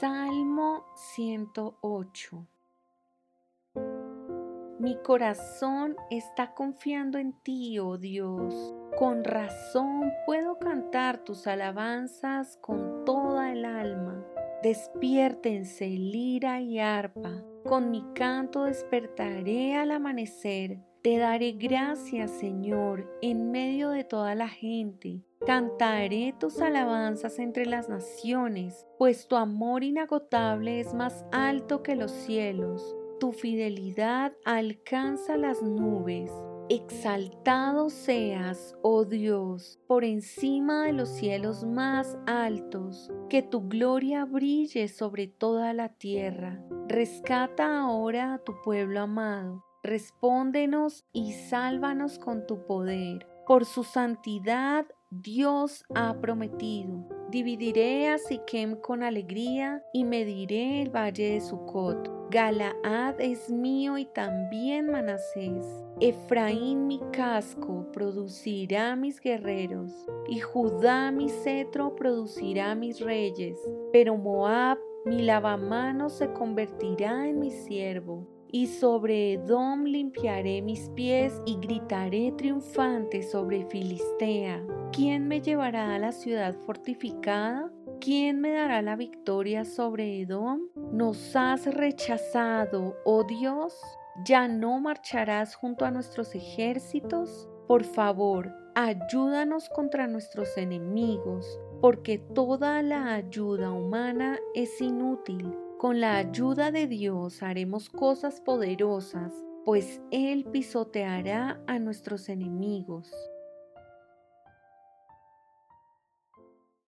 Salmo 108 Mi corazón está confiando en ti, oh Dios. Con razón puedo cantar tus alabanzas con toda el alma. Despiértense lira y arpa. Con mi canto despertaré al amanecer. Te daré gracias, Señor, en medio de toda la gente. Cantaré tus alabanzas entre las naciones, pues tu amor inagotable es más alto que los cielos. Tu fidelidad alcanza las nubes. Exaltado seas, oh Dios, por encima de los cielos más altos, que tu gloria brille sobre toda la tierra. Rescata ahora a tu pueblo amado, respóndenos y sálvanos con tu poder. Por su santidad Dios ha prometido. Dividiré a Siquem con alegría y mediré el valle de Sucot. Galaad es mío y también Manasés. Efraín mi casco producirá mis guerreros, y Judá mi cetro producirá mis reyes. Pero Moab, mi lavamanos, se convertirá en mi siervo y sobre Edom limpiaré mis pies y gritaré triunfante sobre Filistea. ¿Quién me llevará a la ciudad fortificada? ¿Quién me dará la victoria sobre Edom? ¿Nos has rechazado, oh Dios? ¿Ya no marcharás junto a nuestros ejércitos? Por favor, ayúdanos contra nuestros enemigos, porque toda la ayuda humana es inútil. Con la ayuda de Dios haremos cosas poderosas, pues Él pisoteará a nuestros enemigos.